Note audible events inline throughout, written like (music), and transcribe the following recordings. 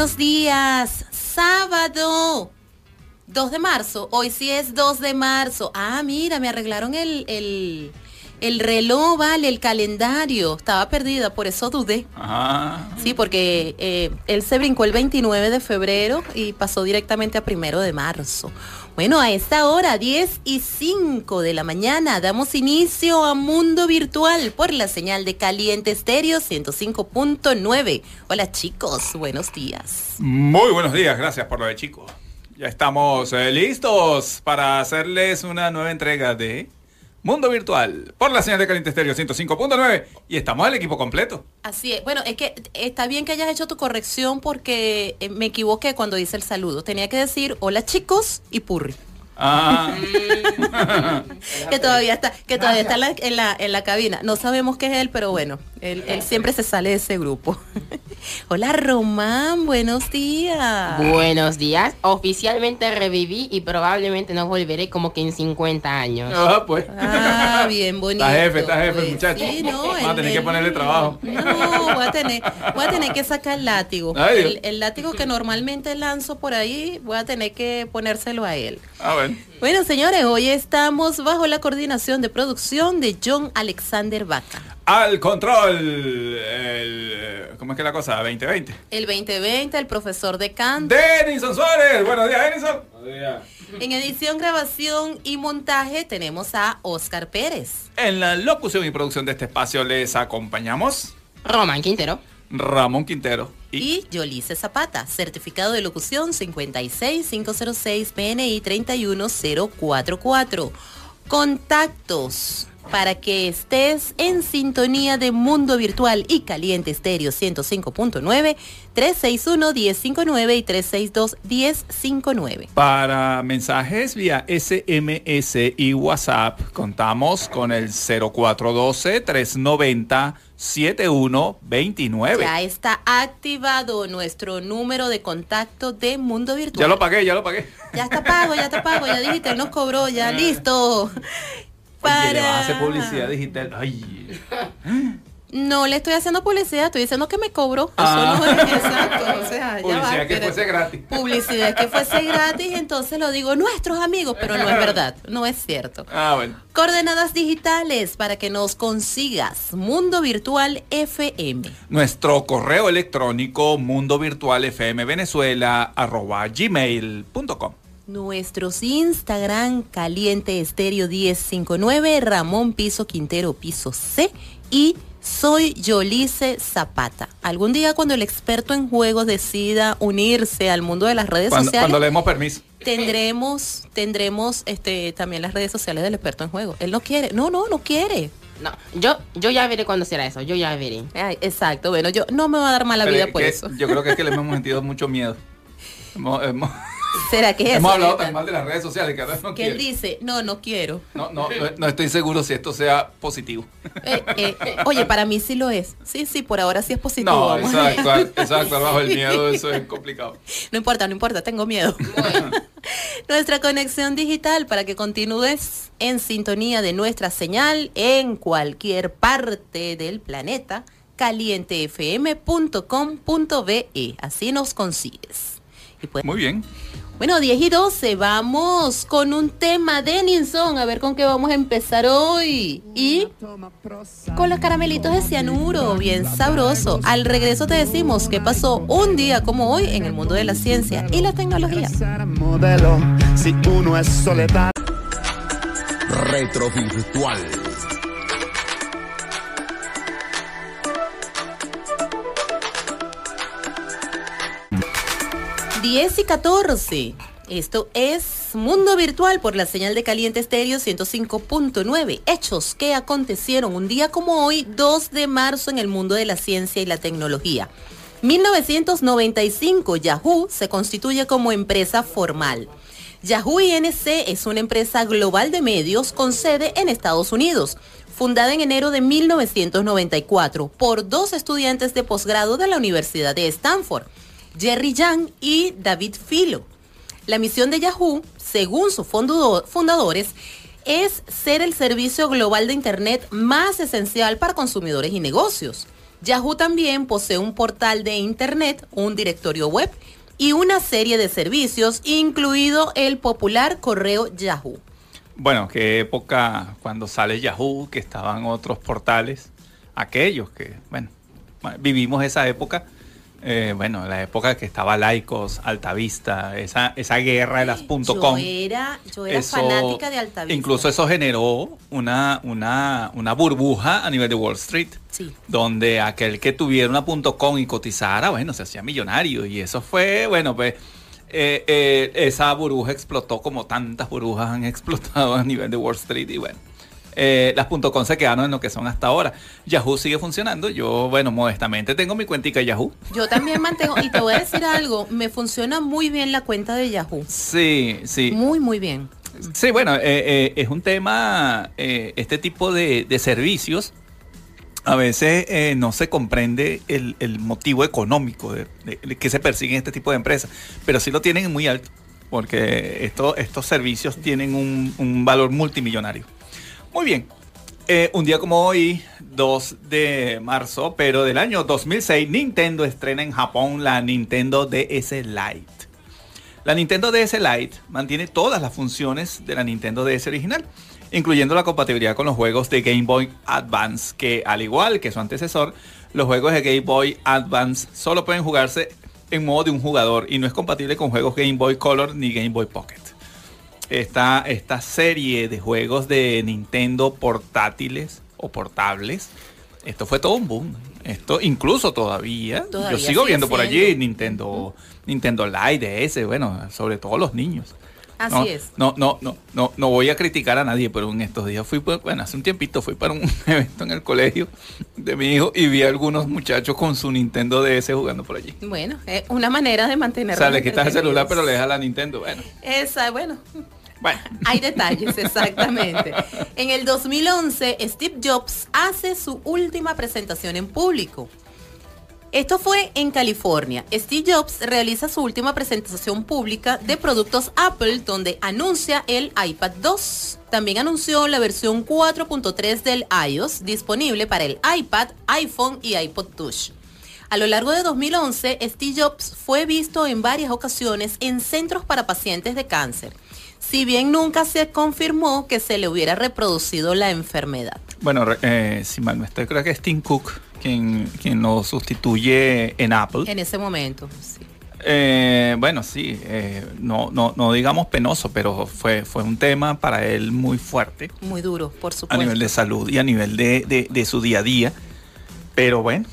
Buenos días. Sábado. 2 de marzo. Hoy sí es 2 de marzo. Ah, mira, me arreglaron el, el, el reloj, vale, el calendario. Estaba perdida, por eso dudé. Ajá. Sí, porque eh, él se brincó el 29 de febrero y pasó directamente a primero de marzo. Bueno, a esta hora, 10 y 5 de la mañana, damos inicio a Mundo Virtual por la señal de Caliente Estéreo 105.9. Hola chicos, buenos días. Muy buenos días, gracias por lo de chico. Ya estamos eh, listos para hacerles una nueva entrega de Mundo Virtual por la señal de Caliente Estéreo 105.9 y estamos el equipo completo. Así es. Bueno, es que está bien que hayas hecho tu corrección porque eh, me equivoqué cuando hice el saludo. Tenía que decir hola chicos y purri. Ah, (laughs) que todavía está, que todavía está en la, en la, en la cabina. No sabemos qué es él, pero bueno, él, él siempre se sale de ese grupo. (laughs) Hola Román, buenos días. Buenos días. Oficialmente reviví y probablemente no volveré como que en 50 años. ah, pues. Ah, bien bonito. Está jefe, está jefe, pues. muchacho. Sí, no, Vamos a el- tener que ponerle trabajo. No, voy a tener, voy a tener que sacar el látigo. Ay, el, el látigo que normalmente lanzo por ahí, voy a tener que ponérselo a él. A Bueno, señores, hoy estamos bajo la coordinación de producción de John Alexander Vaca. Al control. El, ¿Cómo es que la cosa? 2020. El 2020, el profesor de canto. Denison Suárez. Buenos días, Denison. En edición, grabación y montaje tenemos a Oscar Pérez. En la locución y producción de este espacio les acompañamos Román Quintero. Ramón Quintero y, Y Yolice Zapata, certificado de locución 56506 PNI 31044. Contactos para que estés en sintonía de Mundo Virtual y Caliente Estéreo 105.9 361-1059 y 362-1059. para mensajes vía SMS y WhatsApp contamos con el 0412-390-7129. Ya está activado nuestro número de contacto de Mundo Virtual. Ya lo pagué, ya lo pagué. Ya está pago, ya está pago, ya (laughs) dijiste, nos cobró, ya listo. Oye, le vas a hacer publicidad digital. Ay. (laughs) No le estoy haciendo publicidad, estoy diciendo que me cobró. Ah. Eso no es exacto. O sea, Publicidad va, que pero- fuese gratis. Publicidad que fuese gratis, entonces lo digo nuestros amigos, pero no es (laughs) verdad, no es cierto. Ah, bueno. Coordenadas digitales para que nos consigas Mundo Virtual FM. Nuestro correo electrónico mundo virtual fm venezuela arroba gmail.com. Nuestros Instagram Caliente Estéreo 1059, Ramón Piso Quintero Piso C y soy Yolice Zapata. Algún día cuando el experto en juegos decida unirse al mundo de las redes Cuando, sociales, cuando le demos permiso. tendremos, tendremos este también las redes sociales del experto en juegos. Él no quiere, no, no, no quiere. No, yo, yo ya veré cuándo será eso. Yo ya veré. Ay, exacto, bueno, yo no me va a dar mala Pero vida por que eso. Yo creo que es que le hemos sentido mucho miedo. Hemos, hemos- ¿Será que es hemos hablado tan mal de las redes sociales que ahora no Que él dice, no, no quiero. No, no, no, no estoy seguro si esto sea positivo. Eh, eh, oye, para mí sí lo es. Sí, sí, por ahora sí es positivo. No, vamos. exacto, exacto, bajo el miedo eso es complicado. No importa, no importa, tengo miedo. (laughs) Nuestra conexión digital para que continúes en sintonía de nuestra señal en cualquier parte del planeta, calientefm.com.be. Así nos consigues. Y pues, Muy bien. Bueno, 10 y 12, vamos con un tema de Ninson, a ver con qué vamos a empezar hoy. Y con los caramelitos de cianuro, bien sabroso. Al regreso te decimos qué pasó un día como hoy en el mundo de la ciencia y la tecnología. Retrovirtual. Diez y 14. Esto es Mundo Virtual por la señal de Caliente Estéreo 105.9. Hechos que acontecieron un día como hoy, 2 de marzo, en el mundo de la ciencia y la tecnología. 1995, Yahoo se constituye como empresa formal. Yahoo Inc. es una empresa global de medios con sede en Estados Unidos, fundada en enero de 1994 por dos estudiantes de posgrado de la Universidad de Stanford, Jerry Yang y David Filo. La misión de Yahoo, según sus fundadores, es ser el servicio global de Internet más esencial para consumidores y negocios. Yahoo también posee un portal de Internet, un directorio web y una serie de servicios, incluido el popular correo Yahoo. Bueno, qué época cuando sale Yahoo, que estaban otros portales, aquellos que, bueno, vivimos esa época. Eh, bueno, la época que estaba Laicos, Altavista, esa, esa guerra de las .com. Yo era, yo era Eso- fanática de Altavista. Incluso eso generó una, una, una burbuja a nivel de Wall Street. Sí. Donde aquel que tuviera una .com y cotizara, bueno, se hacía millonario. Y eso fue, bueno, pues eh, eh, esa burbuja explotó como tantas burbujas han (laughs) explotado a nivel de Wall Street. Y bueno, eh, las .com se quedaron en lo que son hasta ahora. Yahoo sigue funcionando. Yo, bueno, modestamente tengo mi cuentica Yahoo. Yo también mantengo, y te voy a decir algo, me funciona muy bien la cuenta de Yahoo. Sí, sí. Muy, muy bien. Sí, bueno, eh, eh, es un tema, eh, este tipo de, de servicios, a veces eh, no se comprende el, el motivo económico de, de- de que se persiguen este tipo de empresas, pero sí lo tienen muy alto, porque esto- estos servicios tienen un, un valor multimillonario. Muy bien, eh, un día como hoy, 2 de marzo, pero del año 2006, Nintendo estrena en Japón la Nintendo DS Lite. La Nintendo DS Lite mantiene todas las funciones de la Nintendo DS original, incluyendo la compatibilidad con los juegos de Game Boy Advance, que al igual que su antecesor, los juegos de Game Boy Advance solo pueden jugarse en modo de un jugador y no es compatible con juegos Game Boy Color ni Game Boy Pocket. Esta, esta serie de juegos de Nintendo portátiles o portables, esto fue todo un boom. Esto incluso todavía, Todavía yo sigo viendo por allí. Nintendo, Nintendo Lite, DS, bueno, sobre todo los niños. Así no, es. No, no, no, no, no voy a criticar a nadie, pero en estos días fui, pues, bueno, hace un tiempito fui para un (laughs) evento en el colegio de mi hijo y vi a algunos muchachos con su Nintendo DS jugando por allí. Bueno, es una manera de O mantener. sea, le quitas el celular, pero le dejas la Nintendo. Bueno, Esa, bueno, bueno. (laughs) hay detalles, exactamente. En el 2011, Steve Jobs hace su última presentación en público. Esto fue en California. Steve Jobs realiza su última presentación pública de productos Apple donde anuncia el iPad 2. También anunció la versión 4.3 del iOS disponible para el iPad, iPhone y iPod Touch. A lo largo de 2011, Steve Jobs fue visto en varias ocasiones en centros para pacientes de cáncer, si bien nunca se confirmó que se le hubiera reproducido la enfermedad. Bueno, eh, si mal no estoy, creo que es Tim Cook quien, quien lo sustituye en Apple. En ese momento, sí. Eh, bueno, sí, eh, no, no, no digamos penoso, pero fue, fue un tema para él muy fuerte Muy duro, por a supuesto. nivel de salud y a nivel de, de- de su día a día. Pero bueno,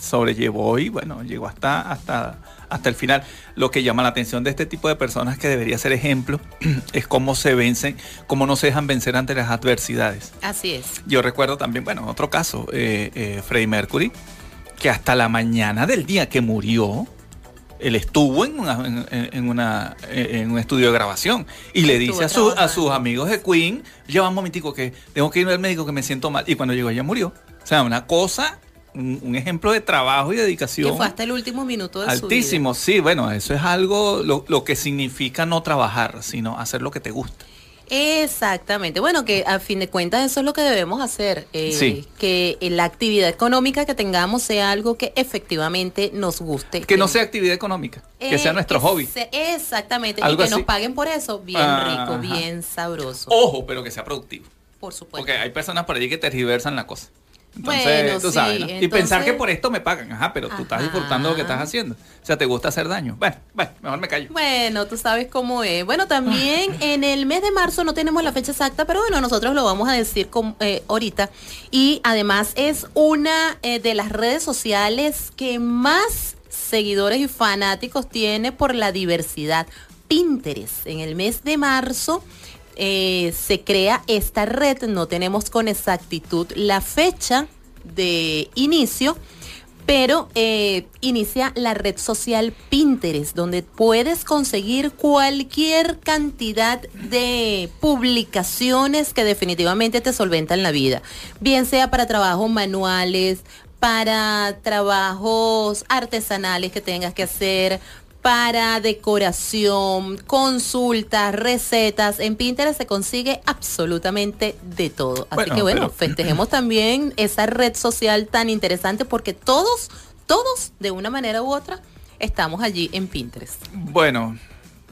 sobrellevó y bueno, llegó hasta, hasta, hasta el final. Lo que llama la atención de este tipo de personas que debería ser ejemplo (clears throat) es cómo se vencen, cómo no se dejan vencer ante las adversidades. Así es. Yo recuerdo también, bueno, otro caso, eh, eh, Freddie Mercury, que hasta la mañana del día que murió, él estuvo en, una- en, en una, en un estudio de grabación y le Estuvo dice a, su- a sus amigos de Queen, lleva un momentico que tengo que ir al médico que me siento mal. Y cuando llegó ella murió. O sea, una cosa, un, un ejemplo de trabajo y Que dedicación. fue hasta el último minuto de Altísimo, sí, bueno, eso es algo, lo, lo que significa no trabajar, sino hacer lo que te gusta. su vida. Exactamente. Bueno, que a fin de cuentas eso es lo que debemos hacer. eh, Sí. Que la actividad económica que tengamos sea algo que efectivamente nos guste. Que no sea actividad económica, que sea Eh, nuestro que hobby. se- exactamente. Algo y que nos paguen por eso. Bien Ajá. rico, bien sabroso. Ojo, pero que sea productivo. por supuesto. Porque hay personas por allí que tergiversan la cosa. Entonces, Bueno, tú sí, sabes. Y pensar que por esto me pagan, ajá, pero tú estás disfrutando lo que estás haciendo. O sea, te gusta hacer daño. Bueno, bueno, mejor me callo. Bueno, tú sabes cómo es. Bueno, también en el mes de marzo no tenemos la fecha exacta, pero bueno, nosotros lo vamos a decir con- eh, ahorita. Y además es una eh, de las redes sociales que más seguidores y fanáticos tiene por la diversidad. Pinterest. En el mes de marzo eh, se crea esta red, no tenemos con exactitud la fecha de inicio, pero eh, inicia la red social Pinterest, donde puedes conseguir cualquier cantidad de publicaciones que definitivamente te solventan la vida, bien sea para trabajos manuales, para trabajos artesanales que tengas que hacer, para decoración, consultas, recetas. En Pinterest se consigue absolutamente de todo. Así Bueno, que bueno, pero- festejemos también esa red social tan interesante porque todos, todos, de una manera u otra, estamos allí en Pinterest. Bueno,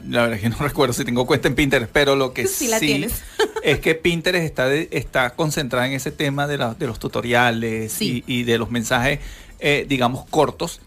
la verdad es que no (laughs) recuerdo si tengo cuenta en Pinterest, pero lo que Sí sí, (laughs) es que Pinterest está, de- está concentrada en ese tema de, la- de los tutoriales Sí. y, y de los mensajes, eh, digamos, cortos.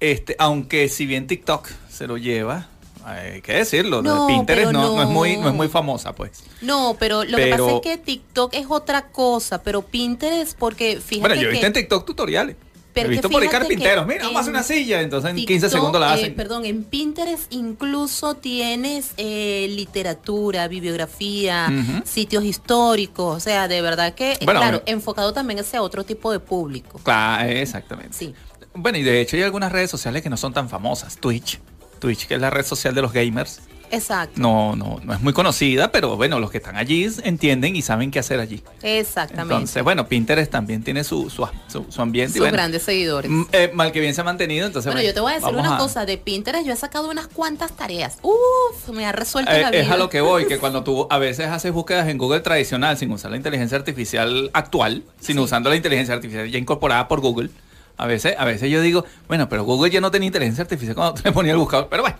Este, aunque si bien TikTok se lo lleva, hay que decirlo, lo No, Pinterest no, no es muy, no. es muy famosa, pues. No, pero lo que pasa es que TikTok es otra cosa, pero Pinterest, porque fíjate Bueno, yo he visto en TikTok tutoriales. Pero he visto por ahí carpinteros. Mira, vamos a hacer una silla. Entonces en 15 TikTok, segundos la eh, hacen. perdón, en Pinterest incluso tienes eh, literatura, bibliografía, sitios históricos, o sea, de verdad que, Bueno, claro, enfocado también hacia otro tipo de público. Claro, exactamente. Sí. Bueno, y de hecho hay algunas redes sociales que no son tan famosas. Twitch. Twitch, que es la red social de los gamers. Exacto. No, no, no es muy conocida, pero bueno, los que están allí entienden y saben qué hacer allí. Exactamente. Entonces, bueno, Pinterest también tiene su, su, su- su ambiente. y Sus bueno, grandes seguidores. eh, mal que bien se ha mantenido, entonces Bueno, yo te voy a decir una a- cosa, de Pinterest yo he sacado unas cuantas tareas. Uf, me ha resuelto Eh, la vida. es a lo que voy, que (laughs) cuando tú a veces haces búsquedas en Google tradicional sin usar la inteligencia artificial actual, sino Sí. usando la inteligencia artificial ya incorporada por Google, a veces, a veces yo digo, bueno, pero Google ya no tenía inteligencia artificial cuando tú le ponías el buscador, pero bueno,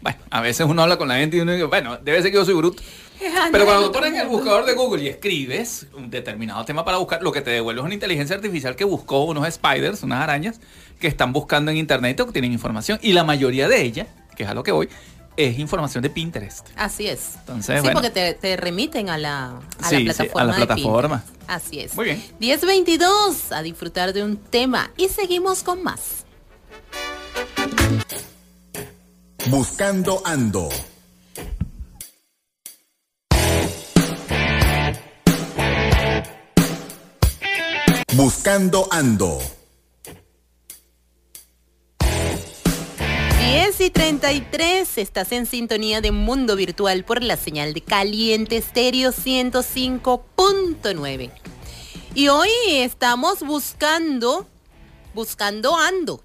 bueno, a veces uno habla con la gente y uno dice, bueno, debe ser que yo soy bruto. Pero cuando pones el buscador de Google y escribes un determinado tema para buscar, lo que te devuelve es una inteligencia artificial que buscó unos spiders, unas arañas, que están buscando en internet o que tienen información. Y la mayoría de ella, que es a lo que voy, es información de Pinterest. Así es. Entonces, sí, bueno. porque te, te remiten a la, a Sí, sí, la a plataforma. la de plataforma. Pinterest. Así es. Muy bien. 1022, a disfrutar de un tema. Y seguimos con más. Buscando Ando. Buscando Ando. 10 y 33, estás en sintonía de Mundo Virtual por la señal de Caliente Estéreo 105.9. Y hoy estamos buscando, buscando ando.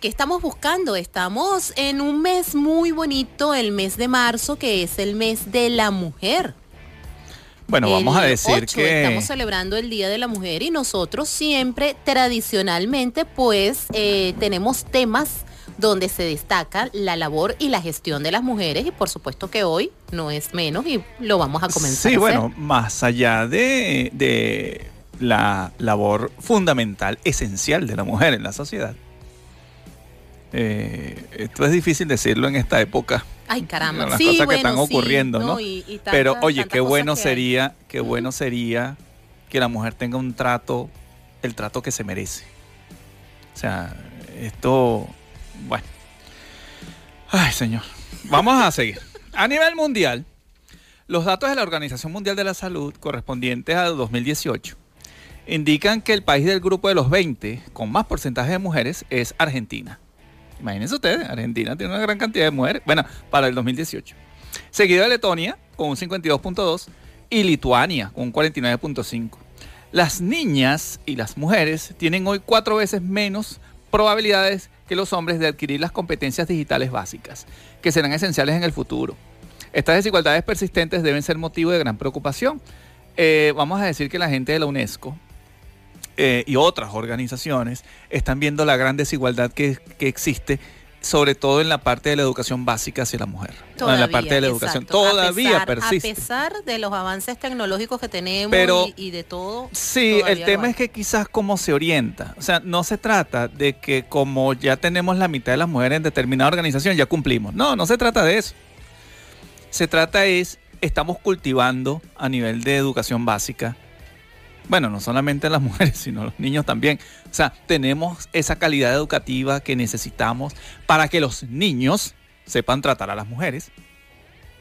¿Qué estamos buscando? Estamos en un mes muy bonito, el mes de marzo, que es el mes de la mujer. Bueno, vamos a decir 8 que... estamos celebrando el Día de la Mujer y nosotros siempre tradicionalmente pues eh, tenemos temas donde se destaca la labor y la gestión de las mujeres y por supuesto que hoy no es menos y lo vamos a comenzar. Sí, a bueno, más allá de, de la labor fundamental, esencial de la mujer en la sociedad. Eh, esto es difícil decirlo en esta época. Ay, caramba. las sí, cosas que están sí, ocurriendo, ¿no? Y- y tantas- Pero oye, qué bueno que sería, qué bueno sería que la mujer tenga un trato, el trato que se merece. O sea, esto, bueno. Ay, señor. Vamos a seguir. A nivel mundial, los datos de la Organización Mundial de la Salud correspondientes a 2018 indican que el país del grupo de los 20 con más porcentaje de mujeres es Argentina. Imagínense ustedes, Argentina tiene una gran cantidad de mujeres, bueno, para el 2018. Seguido de Letonia con un 52.2 y Lituania con un 49.5. Las niñas y las mujeres tienen hoy cuatro veces menos probabilidades que los hombres de adquirir las competencias digitales básicas, que serán esenciales en el futuro. Estas desigualdades persistentes deben ser motivo de gran preocupación. Eh, vamos a decir que la gente de la UNESCO eh, y otras organizaciones están viendo la gran desigualdad que, que existe, sobre todo en la parte de la educación básica hacia la mujer. en la parte de la educación. exacto. A Todavía pesar- persiste. A pesar de los avances tecnológicos que tenemos Pero- y, y de todo. Sí, el todavía tema es que quizás cómo se orienta. O sea, no se trata de que como ya tenemos la mitad de las mujeres en determinada organización, ya cumplimos. No, no se trata de eso. Se trata es, estamos cultivando a nivel de educación básica. Bueno, no solamente las mujeres, (laughs) sino los niños también. O sea, tenemos esa calidad educativa que necesitamos para que los niños sepan tratar a las mujeres.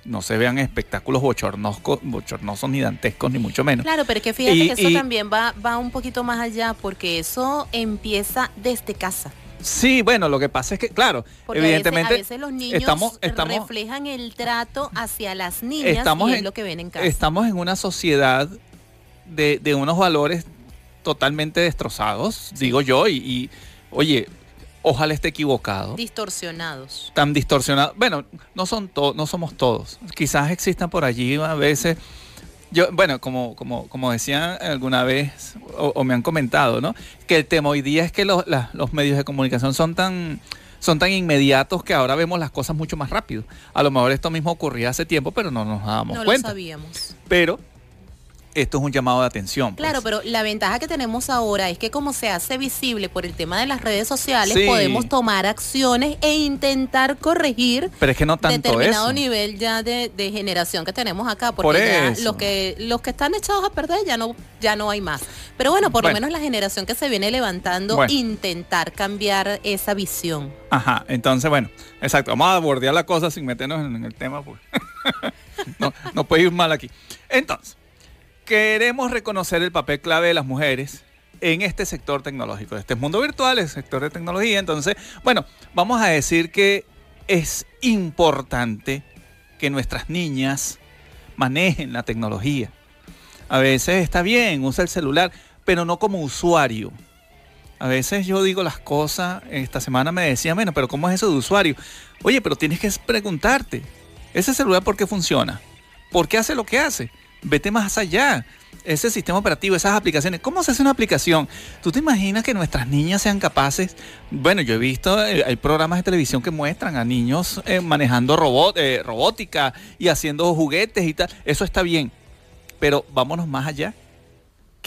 no se vean espectáculos bochornosos ni dantescos, ni mucho menos. Claro, pero es que fíjate Y- que eso y- también va, va un poquito más allá, porque eso empieza desde casa. Sí, bueno, lo que pasa es que, claro, Porque evidentemente a veces, a veces los niños estamos, estamos, reflejan el trato hacia las niñas estamos y es en- lo que ven en casa. estamos en una sociedad de, de unos valores totalmente destrozados, digo yo, y, y, oye, ojalá esté equivocado. Distorsionados. tan distorsionado. Bueno, no son todos, no somos todos. Quizás existan por allí a veces. Yo, bueno, como, como, como decían alguna vez, o, o me han comentado, ¿no? Que el tema hoy día es que los, la- los medios de comunicación son tan, son tan inmediatos que ahora vemos las cosas mucho más rápido. A lo mejor esto mismo ocurría hace tiempo, pero no nos dábamos No lo cuenta. sabíamos. Pero esto es un llamado de atención. pues. Claro, pero la ventaja que tenemos ahora es que como se hace visible por el tema de las redes sociales, Sí. podemos tomar acciones e intentar corregir Pero es que no tanto determinado eso. nivel ya de, de generación que tenemos acá, porque Por ya los que los que están echados a perder ya no ya no hay más. Pero bueno, por Bueno. lo menos la generación que se viene levantando Bueno. intentar cambiar esa visión. Ajá, entonces bueno, exacto, vamos a bordear la cosa sin meternos en, en el tema, pues. (laughs) no, no puede ir mal aquí. Entonces, queremos reconocer el papel clave de las mujeres en este sector tecnológico, este mundo virtual, el sector de tecnología. Entonces, bueno, vamos a decir que es importante que nuestras niñas manejen la tecnología. A veces está bien, usa el celular, pero no como usuario. A veces yo digo las cosas, esta semana me decían, bueno, pero ¿cómo es eso de usuario? Oye, pero tienes que preguntarte, ¿ese celular por qué funciona? ¿Por qué hace lo que hace? Vete más allá. Ese sistema operativo, esas aplicaciones, ¿cómo se hace una aplicación? ¿Tú te imaginas que nuestras niñas sean capaces? Bueno, yo he visto, eh, hay programas de televisión que muestran a niños eh, manejando eh, robótica y haciendo juguetes y tal. Eso está bien, pero vámonos más allá.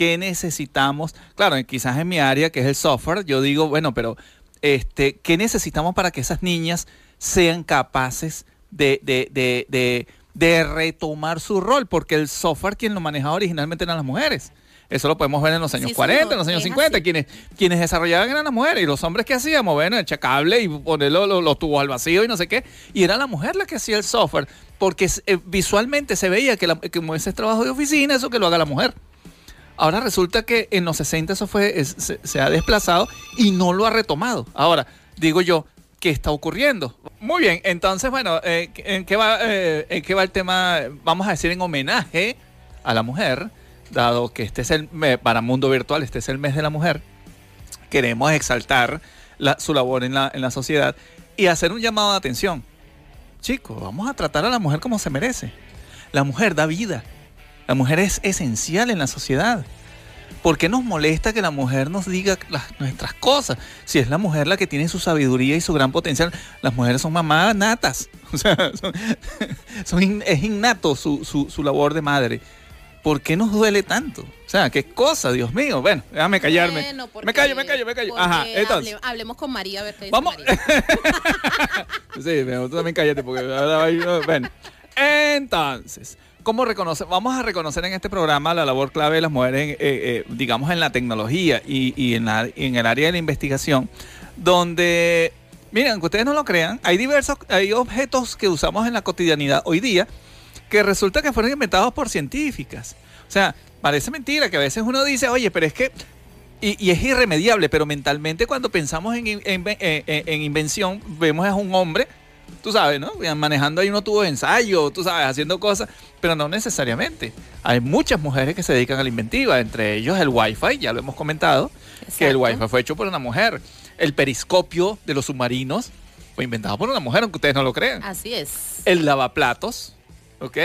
¿qué necesitamos? Claro, quizás en mi área, que es el software, yo digo, bueno, pero este, ¿qué necesitamos para que esas niñas sean capaces de, de, de, de retomar su rol? Porque el software quien lo manejaba originalmente eran las mujeres. Eso lo podemos ver en los años Sí, 40, señor, en los años es 50. así. Quienes, quienes desarrollaban eran las mujeres. Y los hombres que hacíamos, bueno, echar cable y poner los, los- los tubos al vacío y no sé qué. Y era la mujer la que hacía el software. Porque eh, visualmente se veía que, la, que como ese es trabajo de oficina, eso que lo haga la mujer. Ahora resulta que en los 60 eso fue, es- se, se ha desplazado y no lo ha retomado. Ahora, digo yo, ¿qué está ocurriendo? Muy bien, entonces, bueno, eh, ¿en, qué va, eh, ¿en qué va el tema? Vamos a decir en homenaje a la mujer, dado que este es el, para Mundo Virtual, este es el mes de la mujer, queremos exaltar la- su labor en la, en la sociedad y hacer un llamado de atención. Chicos, vamos a tratar a la mujer como se merece. La mujer da vida. La mujer es esencial en la sociedad. ¿Por qué nos molesta que la mujer nos diga las- nuestras cosas? Si es la mujer la que tiene su sabiduría y su gran potencial, las mujeres son mamás natas. (laughs) O sea, son- (laughs) son in- es innato su, su- su labor de madre. ¿Por qué nos duele tanto? O sea, qué cosa, Dios mío. Bueno, déjame callarme. Bueno, porque- me callo, me callo, me callo. Ajá, entonces. hable- hablemos con María a ver qué dice Vamos. María. (laughs) sí, pero tú también cállate porque bueno. Entonces, ¿cómo reconocer? Vamos a reconocer en este programa la labor clave de las mujeres, eh, eh, digamos, en la tecnología y, en, la- en el área de la investigación, donde, miren, aunque ustedes no lo crean, hay diversos, hay objetos que usamos en la cotidianidad hoy día que resulta que fueron inventados por científicas. O sea, parece mentira que a veces uno dice, oye, pero es que y, es irremediable, pero mentalmente cuando pensamos en, en- en- en invención, vemos a un hombre, tú sabes, ¿no? Manejando ahí unos tubos de ensayo, tú sabes, haciendo cosas, pero no necesariamente. Hay muchas mujeres que se dedican a la inventiva, entre ellos el Wi-Fi, ya lo hemos comentado, que el. Wi-Fi fue hecho por una mujer. El periscopio de los submarinos fue inventado por una mujer, aunque ustedes no lo crean. Así es. El lavaplatos, ¿ok?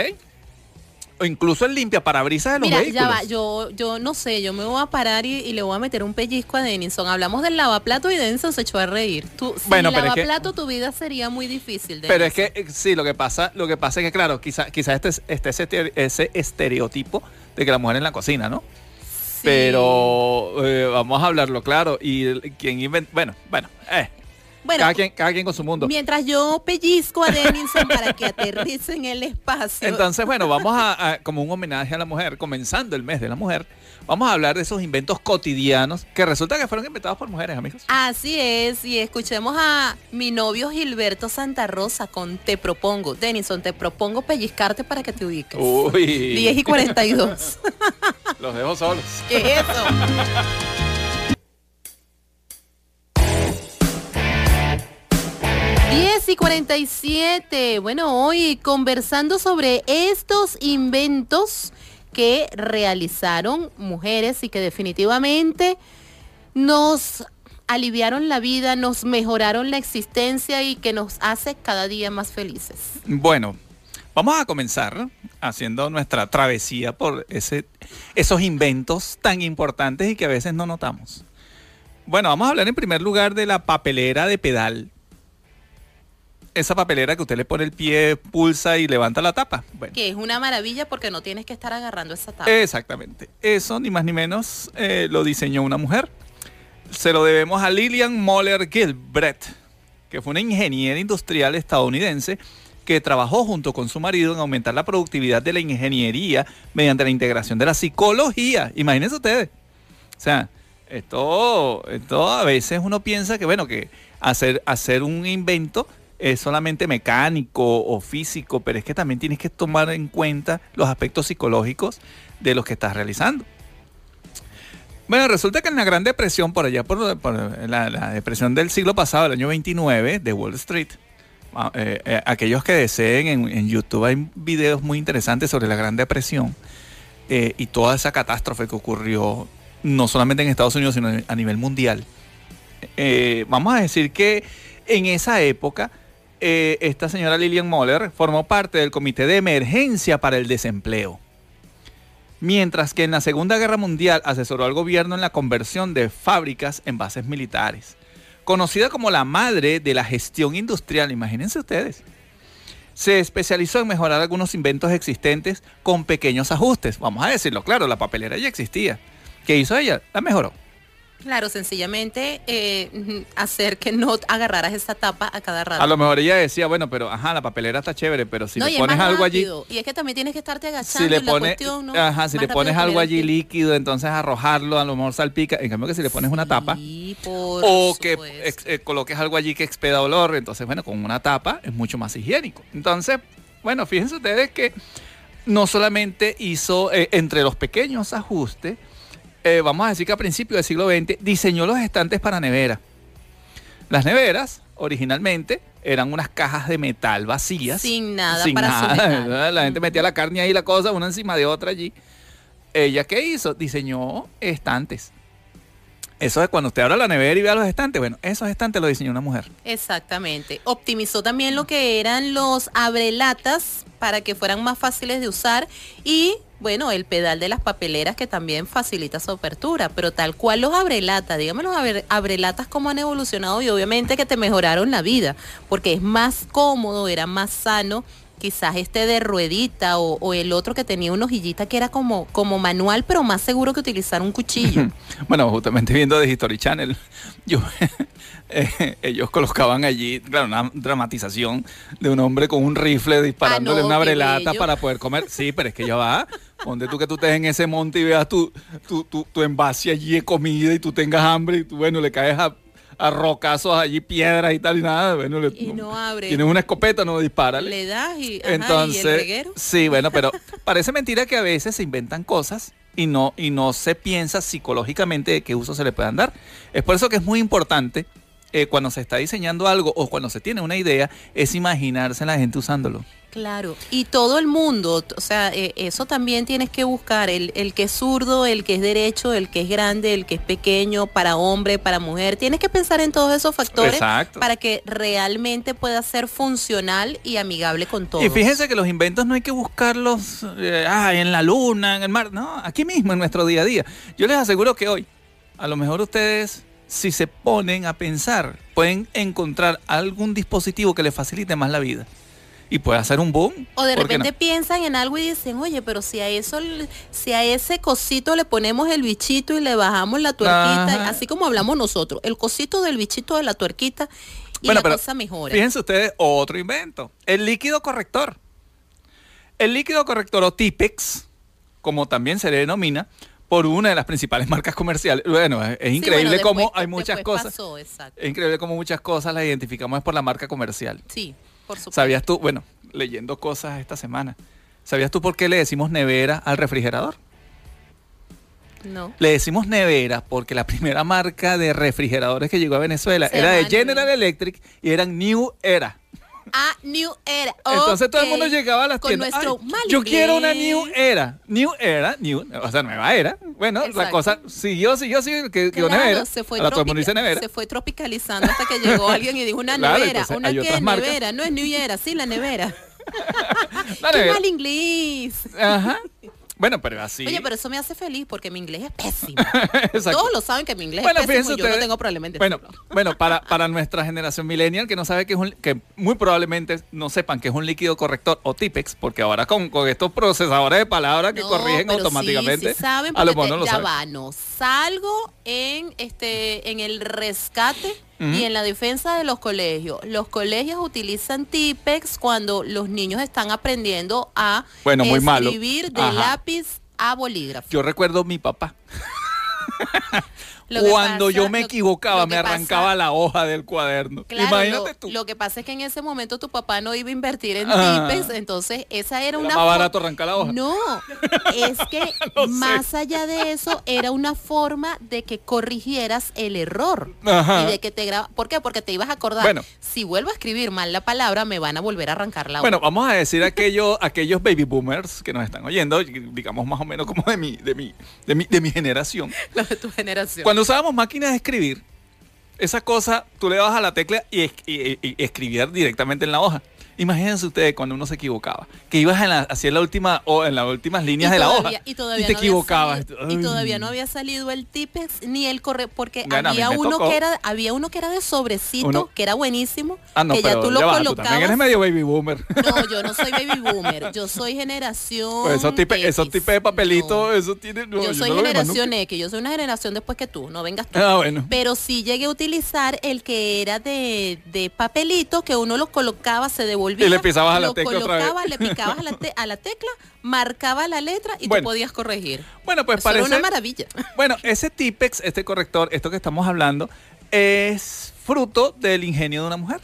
O incluso el limpia parabrisas de los Mira, vehículos. ya va, yo, yo no sé, yo me voy a parar y, y le voy a meter un pellizco a Denison. Hablamos del lavaplato y Denison se echó a reír. Tú, sin Bueno, pero es que- lavaplato tu vida sería muy difícil. Pero es que eh, sí, lo que pasa, lo que pasa es que claro, quizá, quizá este, es- este ese, estere- ese estereotipo de que la mujer en la cocina, ¿no? Sí. Pero eh, vamos a hablarlo claro. Y quien inventó, bueno, bueno, eh, Bueno, cada, quien, cada quien con su mundo. mientras yo pellizco a Denison para que aterrice en el espacio. Entonces, bueno, (laughs) vamos a, a- como un homenaje a la mujer, comenzando el mes de la mujer, vamos a hablar de esos inventos cotidianos que resulta que fueron inventados por mujeres, amigos. Así es, y escuchemos a mi novio Gilberto Santa Rosa con Te propongo. Denison, te propongo pellizcarte para que te ubiques. Uy. 10 y 42. (laughs) Los dejo solos. ¿Qué es eso? (laughs) Diez y 47. Bueno, hoy conversando sobre estos inventos que realizaron mujeres y que definitivamente nos aliviaron la vida, nos mejoraron la existencia y que nos hace cada día más felices. Bueno, vamos a comenzar haciendo nuestra travesía por esos inventos tan importantes y que a veces no notamos. Bueno, vamos a hablar en primer lugar de la papelera de pedal. Esa papelera que usted le pone el pie, pulsa y levanta la tapa. Bueno, Que es una maravilla porque no tienes que estar agarrando esa tapa. exactamente. Eso, ni más ni menos, eh, lo diseñó una mujer. Se lo debemos a Lillian Moller Gilbreth, que fue una ingeniera industrial estadounidense que trabajó junto con su marido en aumentar la productividad de la ingeniería mediante la integración de la psicología. Imagínense ustedes. O sea, esto, esto a veces uno piensa que, bueno, que hacer, hacer un invento es solamente mecánico o físico, pero es que también tienes que tomar en cuenta los aspectos psicológicos de los que estás realizando. Bueno, resulta que en la Gran Depresión, por allá, por, la, depresión del siglo pasado, el año 29, de Wall Street, ah, eh, eh, aquellos que deseen, en, YouTube hay videos muy interesantes sobre la Gran Depresión eh, y toda esa catástrofe que ocurrió, no solamente en Estados Unidos, sino a nivel mundial. Eh, vamos a decir que en esa época, eh, esta señora Lillian Moller formó parte del Comité de Emergencia para el Desempleo. Mientras que en la Segunda Guerra Mundial asesoró al gobierno en la conversión de fábricas en bases militares. Conocida como la madre de la gestión industrial, imagínense ustedes. Se especializó en mejorar algunos inventos existentes con pequeños ajustes. Vamos a decirlo claro, la papelera ya existía. ¿Qué hizo ella? La mejoró. Claro, sencillamente eh, hacer que no agarraras esa tapa a cada rato. A lo mejor ella decía, bueno, pero ajá, la papelera está chévere, pero si no, le es pones algo allí. Y es que también tienes que estarte agachando. si le ajá, si le pones algo allí líquido, entonces arrojarlo, a lo mejor salpica. En cambio que si le pones una tapa, Sí, por o que ex- eh, coloques algo allí que expeda olor, entonces bueno, con una tapa es mucho más higiénico. Entonces, bueno, fíjense ustedes que no solamente hizo eh, entre los pequeños ajustes, eh, vamos a decir que a principios del siglo XX diseñó los estantes para nevera. Las neveras originalmente eran unas cajas de metal vacías. Sin nada sin para nada. (laughs) La gente metía la carne ahí, la cosa, una encima de otra allí. ¿Ella qué hizo? Diseñó estantes. Eso es cuando usted abra la nevera y vea los estantes. Bueno, esos estantes los diseñó una mujer. Exactamente. Optimizó también lo que eran los abrelatas para que fueran más fáciles de usar y bueno, el pedal de las papeleras que también facilita su apertura, pero tal cual los abrelatas, dígame los abre- abrelatas cómo han evolucionado y obviamente que te mejoraron la vida, porque es más cómodo, era más sano, quizás este de ruedita o, o el otro que tenía una hojillita que era como, como manual, pero más seguro que utilizar un cuchillo. (laughs) Bueno, justamente viendo de History Channel, (laughs) yo, (laughs) eh, ellos colocaban allí, claro, una dramatización de un hombre con un rifle disparándole Ah, no, una brelata bello. para poder comer. Sí, pero es que ya va. Donde tú que tú estés en ese monte y veas tu, tu, tu, tu envase allí de comida y tú tengas hambre y tú, bueno, le caes a, a rocazos allí, piedras y tal y nada. Bueno, le- Y no abre. Tienes una escopeta, no dispárale. Le das y, ajá, y el Entonces, reguero. sí, bueno, pero parece mentira que a veces se inventan cosas y no, y no se piensa psicológicamente de qué uso se le puedan dar. Es por eso que es muy importante eh, cuando se está diseñando algo o cuando se tiene una idea, es imaginarse a la gente usándolo. Claro, y todo el mundo, o sea, eh, eso también tienes que buscar, el, el que es zurdo, el que es derecho, el que es grande, el que es pequeño, para hombre, para mujer, tienes que pensar en todos esos factores Exacto. para que realmente pueda ser funcional y amigable con todos. Y fíjense que los inventos no hay que buscarlos eh, ah, en la luna, en el mar, no, aquí mismo en nuestro día a día. Yo les aseguro que hoy, a lo mejor ustedes, si se ponen a pensar, pueden encontrar algún dispositivo que les facilite más la vida. Y puede hacer un boom. O de ¿por qué repente no? piensan en algo y dicen, oye, pero si a eso, si a ese cosito le ponemos el bichito y le bajamos la tuerquita, Ajá. así como hablamos nosotros, el cosito del bichito de la tuerquita y la cosa mejora. Fíjense ustedes, otro invento. El líquido corrector. El líquido corrector o Tipex, como también se le denomina, por una de las principales (laughs) marcas comerciales. Bueno, es, es Sí, increíble bueno, cómo hay muchas cosas. pasó. Es increíble cómo muchas cosas las identificamos por la marca comercial. Sí, por supuesto. ¿Sabías tú? Bueno, leyendo cosas esta semana. ¿Sabías tú por qué le decimos nevera al refrigerador? No. Le decimos nevera porque la primera marca de refrigeradores que llegó a Venezuela Se era de General. Electric y eran New Era. Ah, New Era. Entonces todo el mundo llegaba a las Con tiendas. nuestro "Ay, mal yo quiero una inglés". New Era. New Era, New, o sea, nueva era. Bueno, la Exacto. cosa siguió, siguió, siguió, que Claro, nevera. se fue, dice nevera. se fue tropicalizando hasta que llegó alguien y dijo una (laughs) Claro, nevera. ¿Una qué? marcas. Nevera. No es New Era, sí, la nevera. (laughs) La (laughs) Qué nevera. mal inglés. Ajá. Bueno, pero así. Oye, pero eso me hace feliz porque mi inglés es pésimo. (laughs) Todos lo saben que mi inglés Bueno, es pésimo y yo no ustedes- tengo problema en Bueno, (laughs) bueno para, para nuestra generación millennial que no sabe que es un, que muy probablemente no sepan que es un líquido corrector o Tipex, porque ahora con, con estos procesadores de palabras que No, corrigen pero automáticamente, sí saben a lo mejor no lo ya saben. Salgo en este en el rescate Y en la defensa de los colegios. Los colegios utilizan Tipex cuando los niños están aprendiendo a Bueno, muy malo. escribir de lápiz a bolígrafo. Yo recuerdo a mi papá. (laughs) Lo Cuando pasa- yo me equivocaba, me pasa- arrancaba la hoja del cuaderno. Claro, Imagínate lo, tú. lo que pasa es que en ese momento tu papá no iba a invertir en Ah. tipes, entonces esa era Era una más barato arrancar la hoja. No, (laughs) es que No sé. más allá de eso era una forma de que corrigieras el error Ajá. y de que te graba. ¿Por qué? Porque te ibas a acordar. Bueno. si vuelvo a escribir mal la palabra, me van a volver a arrancar la Bueno, hoja. vamos a decir (laughs) aquellos, aquellos baby boomers que nos están oyendo, digamos más o menos como de mi, de mi, de mi, de mi generación. Lo de tu generación. Cuando usábamos máquinas de escribir, esa cosa, tú le dabas a la tecla y, y- y- y directamente en la hoja. Imagínense ustedes cuando uno se equivocaba, que ibas en la, hacia la última, o en las últimas líneas de la hoja Y, todavía te no equivocabas. salido- y todavía no había salido el Tipex ni el correo, porque Bueno, había uno tocó. que era, había uno que era de sobrecito, Uno- que era buenísimo, Ah, no, que ya tú lo ya va, tú colocabas. también eres medio baby boomer. No, yo no soy baby boomer, yo soy generación. Pues esos tipos esos tipos de papelito, No. eso tiene. yo soy generación. X, yo soy una generación después que tú, no vengas tú. Ah, bueno. Pero sí llegué a utilizar el que era de, de papelito, que uno lo colocaba, se devolvía. Y le pisabas a la tecla otra vez. le picabas a la, te- a la tecla, marcaba la letra y Bueno. tú podías corregir. Bueno, pues Eso era parece. una maravilla. (laughs) Bueno, ese Tipex, este corrector, esto que estamos hablando, es fruto del ingenio de una mujer.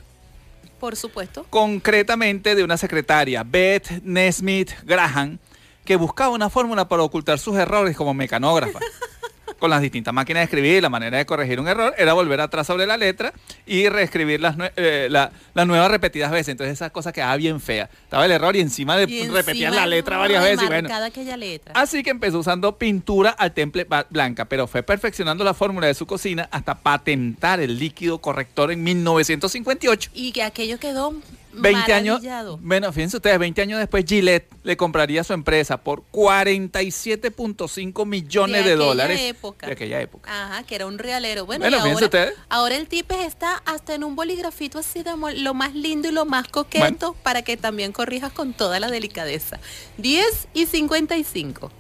Por supuesto. Concretamente de una secretaria, Beth Nesmith Graham, que buscaba una fórmula para ocultar sus errores como mecanógrafa. (laughs) Con las distintas máquinas de escribir, la manera de corregir un error era volver atrás sobre la letra y reescribir las, nue- eh, la, la nueva repetidas veces. Entonces esas cosas quedaba bien fea. Estaba el error y encima de Y encima la letra varias veces. y bueno. remarcada aquella letra. Así que empezó usando pintura al temple blanca, pero fue perfeccionando la fórmula de su cocina hasta patentar el líquido corrector en 1958. Y que aquello quedó 20 años, bueno, fíjense ustedes, 20 años después Gillette le compraría su empresa por 47.5 millones de, aquella dólares época. de aquella época. Ajá, que era un realero. Bueno, Bueno, y fíjense ahora, ustedes. ahora el tipe está hasta en un boligrafito así de lo más lindo y lo más coqueto para que también corrijas con toda la delicadeza. 10 y 55.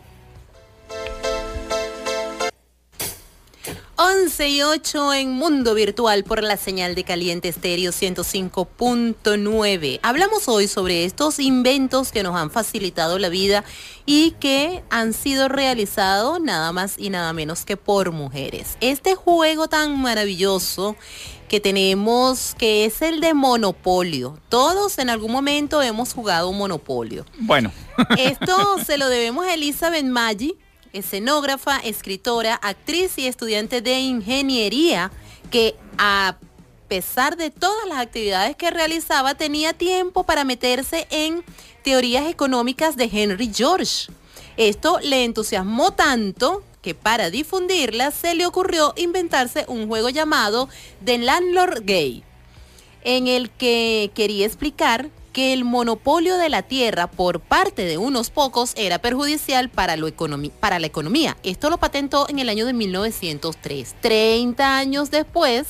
11 y 8 en Mundo Virtual por la señal de Caliente Estéreo 105.9. Hablamos hoy sobre estos inventos que nos han facilitado la vida y que han sido realizados nada más y nada menos que por mujeres. Este juego tan maravilloso que tenemos, que es el de Monopolio. Todos en algún momento hemos jugado un Monopolio. Bueno, Esto se lo debemos a Elizabeth Maggi, escenógrafa, escritora, actriz y estudiante de ingeniería, que a pesar de todas las actividades que realizaba, tenía tiempo para meterse en teorías económicas de Henry George. Esto le entusiasmó tanto que para difundirla se le ocurrió inventarse un juego llamado The Landlord Gay en el que quería explicar que el monopolio de la tierra por parte de unos pocos era perjudicial para, lo para la economía. Esto lo patentó en el año de 1903. 30 años después,